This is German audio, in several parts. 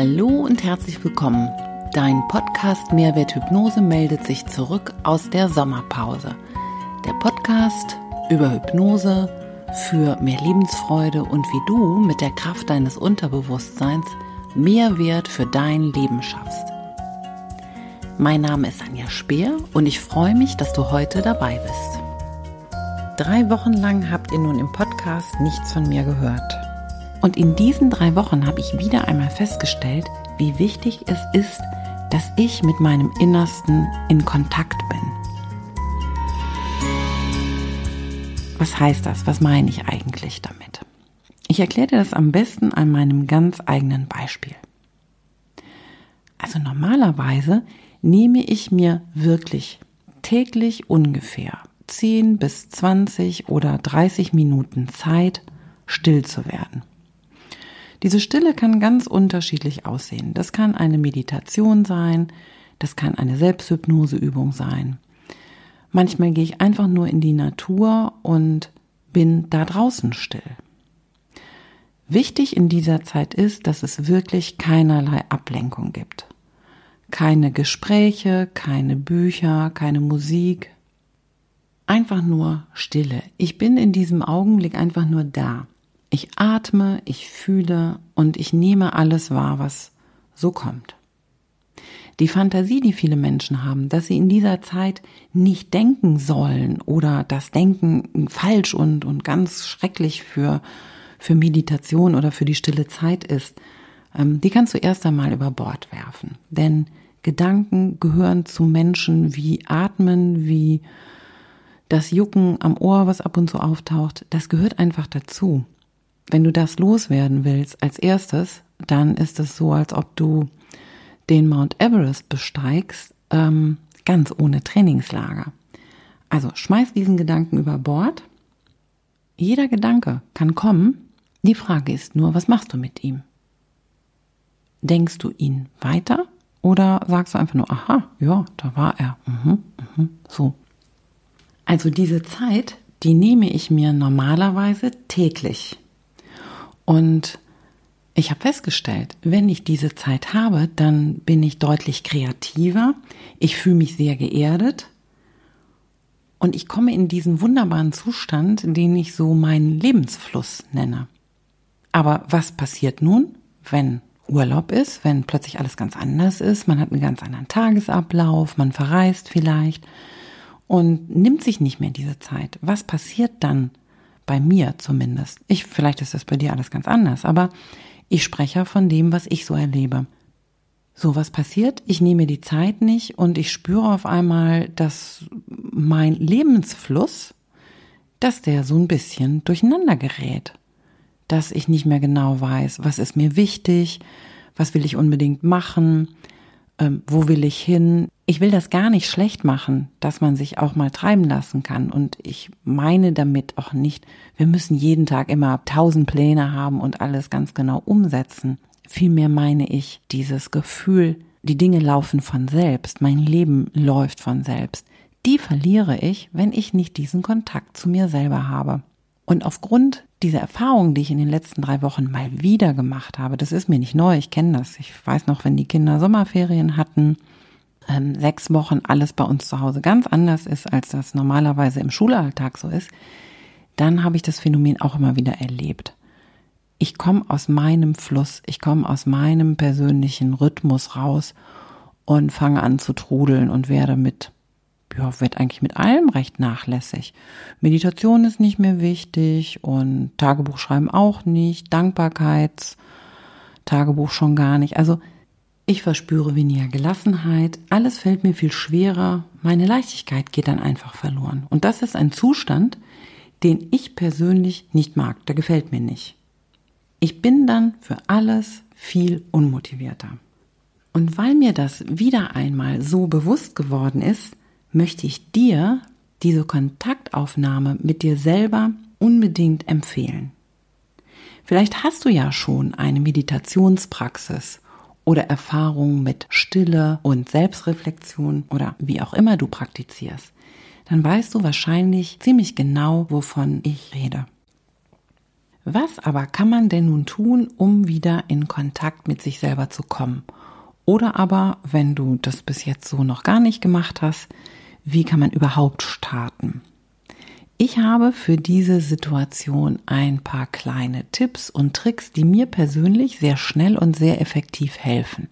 Hallo und herzlich willkommen. Dein Podcast Mehrwert Hypnose meldet sich zurück aus der Sommerpause. Der Podcast über Hypnose für mehr Lebensfreude und wie du mit der Kraft deines Unterbewusstseins Mehrwert für dein Leben schaffst. Mein Name ist Anja Speer und ich freue mich, dass du heute dabei bist. Drei Wochen lang habt ihr nun im Podcast nichts von mir gehört. Und in diesen drei Wochen habe ich wieder einmal festgestellt, wie wichtig es ist, dass ich mit meinem Innersten in Kontakt bin. Was heißt das? Was meine ich eigentlich damit? Ich erkläre dir das am besten an meinem ganz eigenen Beispiel. Also normalerweise nehme ich mir wirklich täglich ungefähr 10 bis 20 oder 30 Minuten Zeit, still zu werden. Diese Stille kann ganz unterschiedlich aussehen. Das kann eine Meditation sein, das kann eine Selbsthypnoseübung sein. Manchmal gehe ich einfach nur in die Natur und bin da draußen still. Wichtig in dieser Zeit ist, dass es wirklich keinerlei Ablenkung gibt. Keine Gespräche, keine Bücher, keine Musik. Einfach nur Stille. Ich bin in diesem Augenblick einfach nur da. Ich atme, ich fühle und ich nehme alles wahr, was so kommt. Die Fantasie, die viele Menschen haben, dass sie in dieser Zeit nicht denken sollen oder das Denken falsch und, und ganz schrecklich für, für Meditation oder für die stille Zeit ist, ähm, die kannst du erst einmal über Bord werfen. Denn Gedanken gehören zu Menschen wie Atmen, wie das Jucken am Ohr, was ab und zu auftaucht. Das gehört einfach dazu. Wenn du das loswerden willst als erstes, dann ist es so, als ob du den Mount Everest besteigst, ähm, ganz ohne Trainingslager. Also schmeiß diesen Gedanken über Bord. Jeder Gedanke kann kommen. Die Frage ist nur, was machst du mit ihm? Denkst du ihn weiter oder sagst du einfach nur, aha, ja, da war er. Mhm, mhm, so. Also diese Zeit, die nehme ich mir normalerweise täglich. Und ich habe festgestellt, wenn ich diese Zeit habe, dann bin ich deutlich kreativer, ich fühle mich sehr geerdet und ich komme in diesen wunderbaren Zustand, den ich so meinen Lebensfluss nenne. Aber was passiert nun, wenn Urlaub ist, wenn plötzlich alles ganz anders ist, man hat einen ganz anderen Tagesablauf, man verreist vielleicht und nimmt sich nicht mehr diese Zeit. Was passiert dann bei mir zumindest. Ich, vielleicht ist das bei dir alles ganz anders, aber ich spreche von dem, was ich so erlebe. So was passiert, ich nehme die Zeit nicht und ich spüre auf einmal, dass mein Lebensfluss, dass der so ein bisschen durcheinander gerät. Dass ich nicht mehr genau weiß, was ist mir wichtig, was will ich unbedingt machen, ähm, wo will ich hin. Ich will das gar nicht schlecht machen, dass man sich auch mal treiben lassen kann. Und ich meine damit auch nicht, wir müssen jeden Tag immer tausend Pläne haben und alles ganz genau umsetzen. Vielmehr meine ich dieses Gefühl, die Dinge laufen von selbst, mein Leben läuft von selbst. Die verliere ich, wenn ich nicht diesen Kontakt zu mir selber habe. Und aufgrund dieser Erfahrung, die ich in den letzten drei Wochen mal wieder gemacht habe, das ist mir nicht neu, ich kenne das. Ich weiß noch, wenn die Kinder Sommerferien hatten, ähm, sechs Wochen alles bei uns zu Hause ganz anders ist, als das normalerweise im Schulalltag so ist, dann habe ich das Phänomen auch immer wieder erlebt. Ich komme aus meinem Fluss, ich komme aus meinem persönlichen Rhythmus raus und fange an zu trudeln und werde mit ja, wird eigentlich mit allem recht nachlässig. Meditation ist nicht mehr wichtig und Tagebuch schreiben auch nicht, Dankbarkeitstagebuch schon gar nicht. Also ich verspüre weniger Gelassenheit, alles fällt mir viel schwerer, meine Leichtigkeit geht dann einfach verloren. Und das ist ein Zustand, den ich persönlich nicht mag, der gefällt mir nicht. Ich bin dann für alles viel unmotivierter. Und weil mir das wieder einmal so bewusst geworden ist, möchte ich dir diese Kontaktaufnahme mit dir selber unbedingt empfehlen. Vielleicht hast du ja schon eine Meditationspraxis oder Erfahrung mit Stille und Selbstreflexion oder wie auch immer du praktizierst. Dann weißt du wahrscheinlich ziemlich genau, wovon ich rede. Was aber kann man denn nun tun, um wieder in Kontakt mit sich selber zu kommen? Oder aber, wenn du das bis jetzt so noch gar nicht gemacht hast, wie kann man überhaupt starten? Ich habe für diese Situation ein paar kleine Tipps und Tricks, die mir persönlich sehr schnell und sehr effektiv helfen.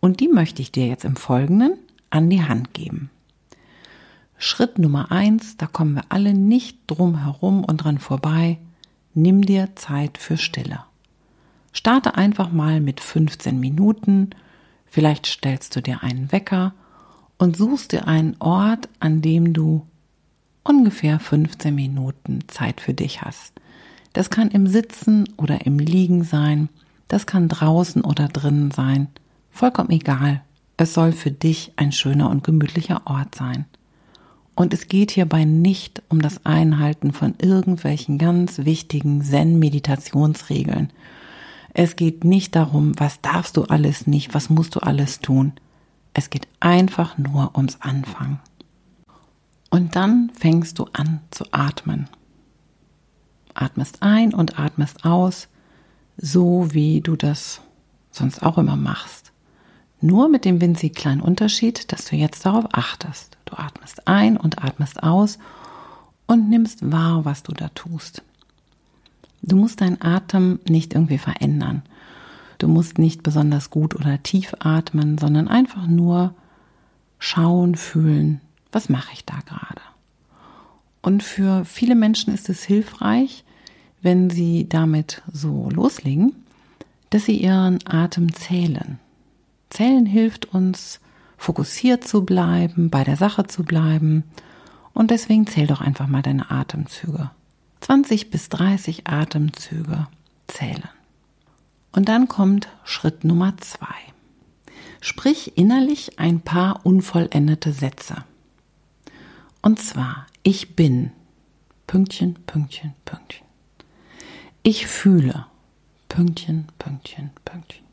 Und die möchte ich dir jetzt im Folgenden an die Hand geben. Schritt Nummer eins, da kommen wir alle nicht drum herum und dran vorbei. Nimm dir Zeit für Stille. Starte einfach mal mit 15 Minuten. Vielleicht stellst du dir einen Wecker und suchst dir einen Ort, an dem du ungefähr 15 Minuten Zeit für dich hast. Das kann im Sitzen oder im Liegen sein, das kann draußen oder drinnen sein, vollkommen egal. Es soll für dich ein schöner und gemütlicher Ort sein. Und es geht hierbei nicht um das Einhalten von irgendwelchen ganz wichtigen Zen-Meditationsregeln. Es geht nicht darum, was darfst du alles nicht, was musst du alles tun. Es geht einfach nur ums Anfangen. Und dann fängst du an zu atmen. Atmest ein und atmest aus, so wie du das sonst auch immer machst. Nur mit dem winzig kleinen Unterschied, dass du jetzt darauf achtest. Du atmest ein und atmest aus und nimmst wahr, was du da tust. Du musst deinen Atem nicht irgendwie verändern. Du musst nicht besonders gut oder tief atmen, sondern einfach nur schauen, fühlen, was mache ich da gerade? Und für viele Menschen ist es hilfreich, wenn sie damit so loslegen, dass sie ihren Atem zählen. Zählen hilft uns, fokussiert zu bleiben, bei der Sache zu bleiben. Und deswegen zähl doch einfach mal deine Atemzüge. 20 bis 30 Atemzüge zählen. Und dann kommt Schritt Nummer zwei. Sprich innerlich ein paar unvollendete Sätze. Und zwar, ich bin. Pünktchen, Pünktchen, Pünktchen. Ich fühle. Pünktchen, Pünktchen, Pünktchen.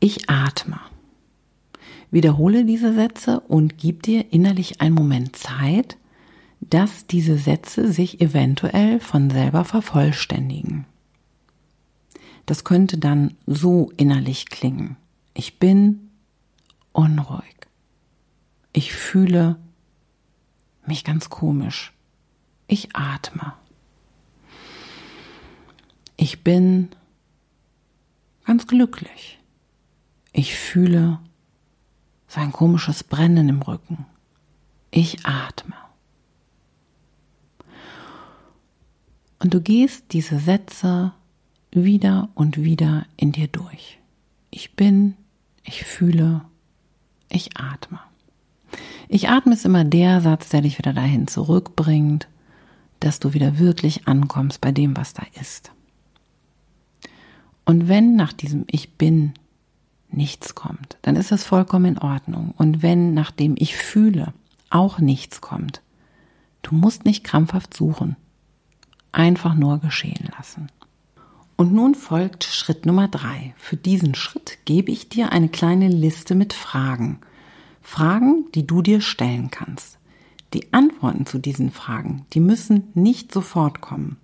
Ich atme. Wiederhole diese Sätze und gib dir innerlich einen Moment Zeit, dass diese Sätze sich eventuell von selber vervollständigen. Das könnte dann so innerlich klingen. Ich bin unruhig. Ich fühle mich ganz komisch. Ich atme. Ich bin ganz glücklich. Ich fühle so ein komisches Brennen im Rücken. Ich atme. Und du gehst diese Sätze wieder und wieder in dir durch. Ich bin, ich fühle, ich atme. Ich atme ist immer der Satz, der dich wieder dahin zurückbringt, dass du wieder wirklich ankommst bei dem, was da ist. Und wenn nach diesem Ich bin nichts kommt, dann ist das vollkommen in Ordnung. Und wenn nach dem Ich fühle auch nichts kommt, du musst nicht krampfhaft suchen, einfach nur geschehen lassen. Und nun folgt Schritt Nummer drei. Für diesen Schritt gebe ich dir eine kleine Liste mit Fragen, Fragen, die du dir stellen kannst. Die Antworten zu diesen Fragen, die müssen nicht sofort kommen.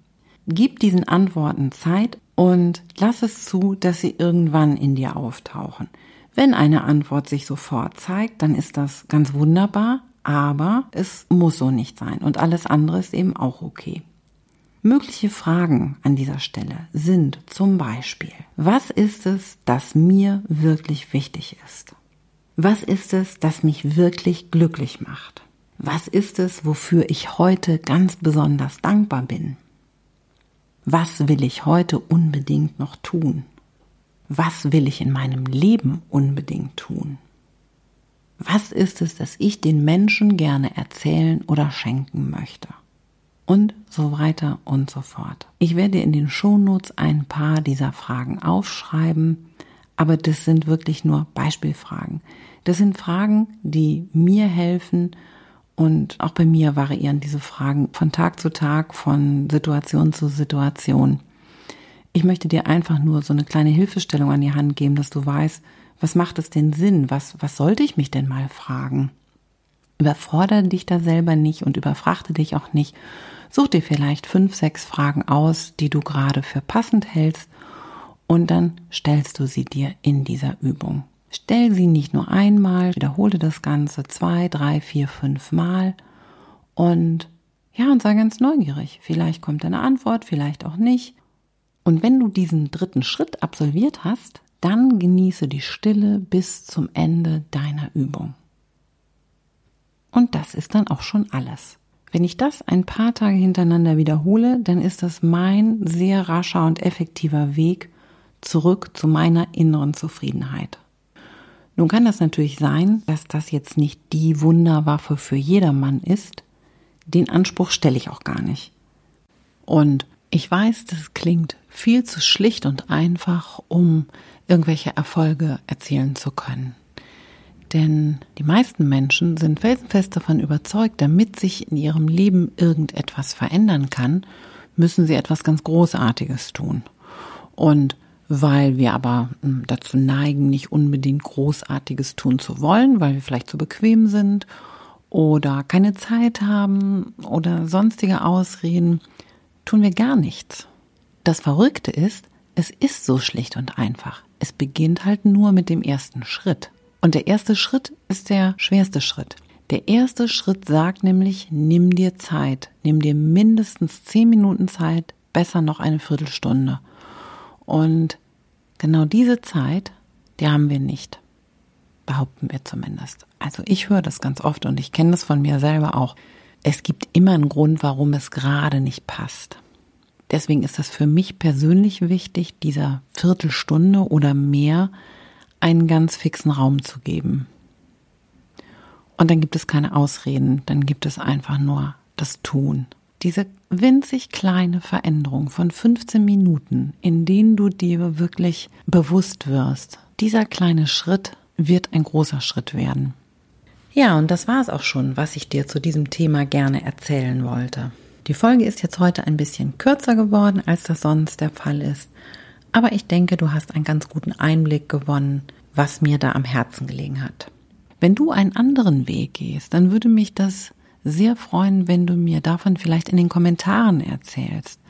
Gib diesen Antworten Zeit und lass es zu, dass sie irgendwann in dir auftauchen. Wenn eine Antwort sich sofort zeigt, dann ist das ganz wunderbar, aber es muss so nicht sein und alles andere ist eben auch okay. Mögliche Fragen an dieser Stelle sind zum Beispiel, was ist es, das mir wirklich wichtig ist? Was ist es, das mich wirklich glücklich macht? Was ist es, wofür ich heute ganz besonders dankbar bin? Was will ich heute unbedingt noch tun? Was will ich in meinem Leben unbedingt tun? Was ist es, das ich den Menschen gerne erzählen oder schenken möchte? Und so weiter und so fort. Ich werde in den Shownotes ein paar dieser Fragen aufschreiben, aber das sind wirklich nur Beispielfragen. Das sind Fragen, die mir helfen und auch bei mir variieren diese Fragen von Tag zu Tag, von Situation zu Situation. Ich möchte dir einfach nur so eine kleine Hilfestellung an die Hand geben, dass du weißt, was macht es denn Sinn? Was, was sollte ich mich denn mal fragen? Überfordere dich da selber nicht und überfrachte dich auch nicht. Such dir vielleicht fünf, sechs Fragen aus, die du gerade für passend hältst und dann stellst du sie dir in dieser Übung. Stell sie nicht nur einmal, wiederhole das Ganze zwei, drei, vier, fünf Mal und ja, und sei ganz neugierig. Vielleicht kommt eine Antwort, vielleicht auch nicht. Und wenn du diesen dritten Schritt absolviert hast, dann genieße die Stille bis zum Ende deiner Übung. Und das ist dann auch schon alles. Wenn ich das ein paar Tage hintereinander wiederhole, dann ist das mein sehr rascher und effektiver Weg zurück zu meiner inneren Zufriedenheit. Nun kann das natürlich sein, dass das jetzt nicht die Wunderwaffe für jedermann ist. Den Anspruch stelle ich auch gar nicht. Und ich weiß, das klingt viel zu schlicht und einfach, um irgendwelche Erfolge erzielen zu können. Denn die meisten Menschen sind felsenfest davon überzeugt, damit sich in ihrem Leben irgendetwas verändern kann, müssen sie etwas ganz Großartiges tun. Und weil wir aber hm, dazu neigen, nicht unbedingt Großartiges tun zu wollen, weil wir vielleicht zu bequem sind oder keine Zeit haben oder sonstige Ausreden, tun wir gar nichts. Das Verrückte ist, es ist so schlicht und einfach. Es beginnt halt nur mit dem ersten Schritt. Und der erste Schritt ist der schwerste Schritt. Der erste Schritt sagt nämlich, nimm dir Zeit. Nimm dir mindestens zehn Minuten Zeit, besser noch eine Viertelstunde. Und genau diese Zeit, die haben wir nicht. Behaupten wir zumindest. Also ich höre das ganz oft und ich kenne das von mir selber auch. Es gibt immer einen Grund, warum es gerade nicht passt. Deswegen ist das für mich persönlich wichtig, dieser Viertelstunde oder mehr einen ganz fixen Raum zu geben. Und dann gibt es keine Ausreden, dann gibt es einfach nur das Tun. Diese winzig kleine Veränderung von 15 Minuten, in denen du dir wirklich bewusst wirst, dieser kleine Schritt wird ein großer Schritt werden. Ja, und das war es auch schon, was ich dir zu diesem Thema gerne erzählen wollte. Die Folge ist jetzt heute ein bisschen kürzer geworden, als das sonst der Fall ist. Aber ich denke, du hast einen ganz guten Einblick gewonnen, was mir da am Herzen gelegen hat. Wenn du einen anderen Weg gehst, dann würde mich das sehr freuen, wenn du mir davon vielleicht in den Kommentaren erzählst,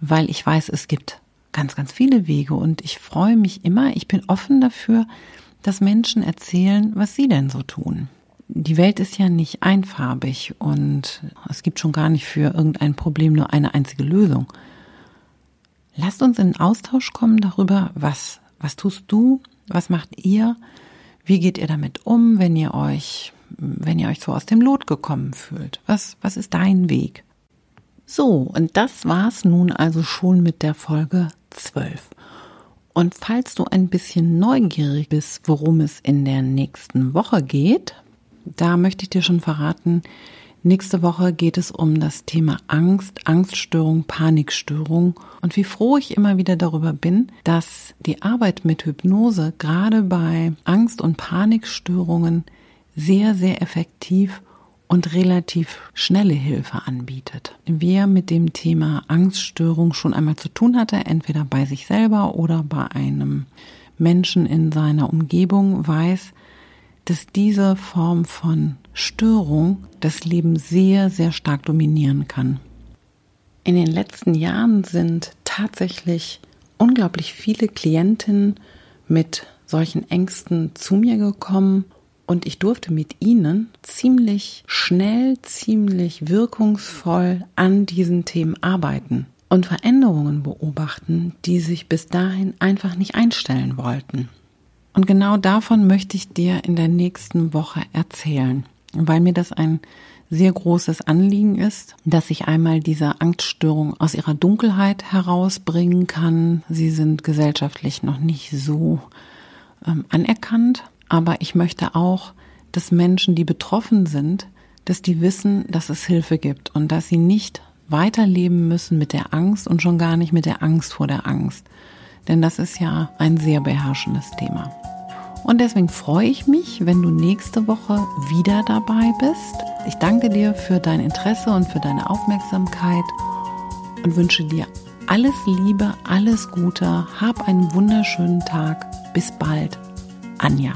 weil ich weiß, es gibt ganz, ganz viele Wege und ich freue mich immer, ich bin offen dafür, dass Menschen erzählen, was sie denn so tun. Die Welt ist ja nicht einfarbig und es gibt schon gar nicht für irgendein Problem nur eine einzige Lösung. Lasst uns in Austausch kommen darüber, was, was tust du, was macht ihr, wie geht ihr damit um, wenn ihr euch, wenn ihr euch so aus dem Lot gekommen fühlt? Was, was ist dein Weg? So, und das war's nun also schon mit der Folge 12. Und falls du ein bisschen neugierig bist, worum es in der nächsten Woche geht, da möchte ich dir schon verraten, Nächste Woche geht es um das Thema Angst, Angststörung, Panikstörung und wie froh ich immer wieder darüber bin, dass die Arbeit mit Hypnose gerade bei Angst- und Panikstörungen sehr, sehr effektiv und relativ schnelle Hilfe anbietet. Wer mit dem Thema Angststörung schon einmal zu tun hatte, entweder bei sich selber oder bei einem Menschen in seiner Umgebung, weiß, dass diese Form von Störung das Leben sehr, sehr stark dominieren kann. In den letzten Jahren sind tatsächlich unglaublich viele Klientinnen mit solchen Ängsten zu mir gekommen und ich durfte mit ihnen ziemlich schnell, ziemlich wirkungsvoll an diesen Themen arbeiten und Veränderungen beobachten, die sich bis dahin einfach nicht einstellen wollten. Und genau davon möchte ich dir in der nächsten Woche erzählen, weil mir das ein sehr großes Anliegen ist, dass ich einmal diese Angststörung aus ihrer Dunkelheit herausbringen kann. Sie sind gesellschaftlich noch nicht so ähm, anerkannt, aber ich möchte auch, dass Menschen, die betroffen sind, dass die wissen, dass es Hilfe gibt und dass sie nicht weiterleben müssen mit der Angst und schon gar nicht mit der Angst vor der Angst. Denn das ist ja ein sehr beherrschendes Thema. Und deswegen freue ich mich, wenn du nächste Woche wieder dabei bist. Ich danke dir für dein Interesse und für deine Aufmerksamkeit und wünsche dir alles Liebe, alles Gute. Hab einen wunderschönen Tag. Bis bald. Anja.